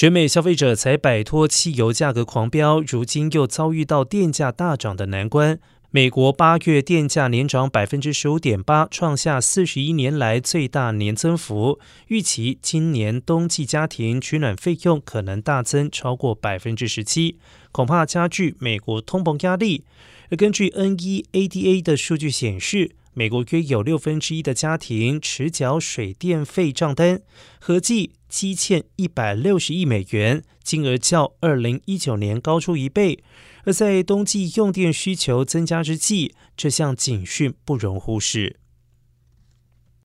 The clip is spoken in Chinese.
全美消费者才摆脱汽油价格狂飙，如今又遭遇到电价大涨的难关。美国八月电价年涨百分之十五点八，创下四十一年来最大年增幅。预期今年冬季家庭取暖费用可能大增超过百分之十七，恐怕加剧美国通膨压力。而根据 NEADA 的数据显示，美国约有六分之一的家庭持缴水电费账单，合计积欠一百六十亿美元，金额较二零一九年高出一倍。而在冬季用电需求增加之际，这项警讯不容忽视。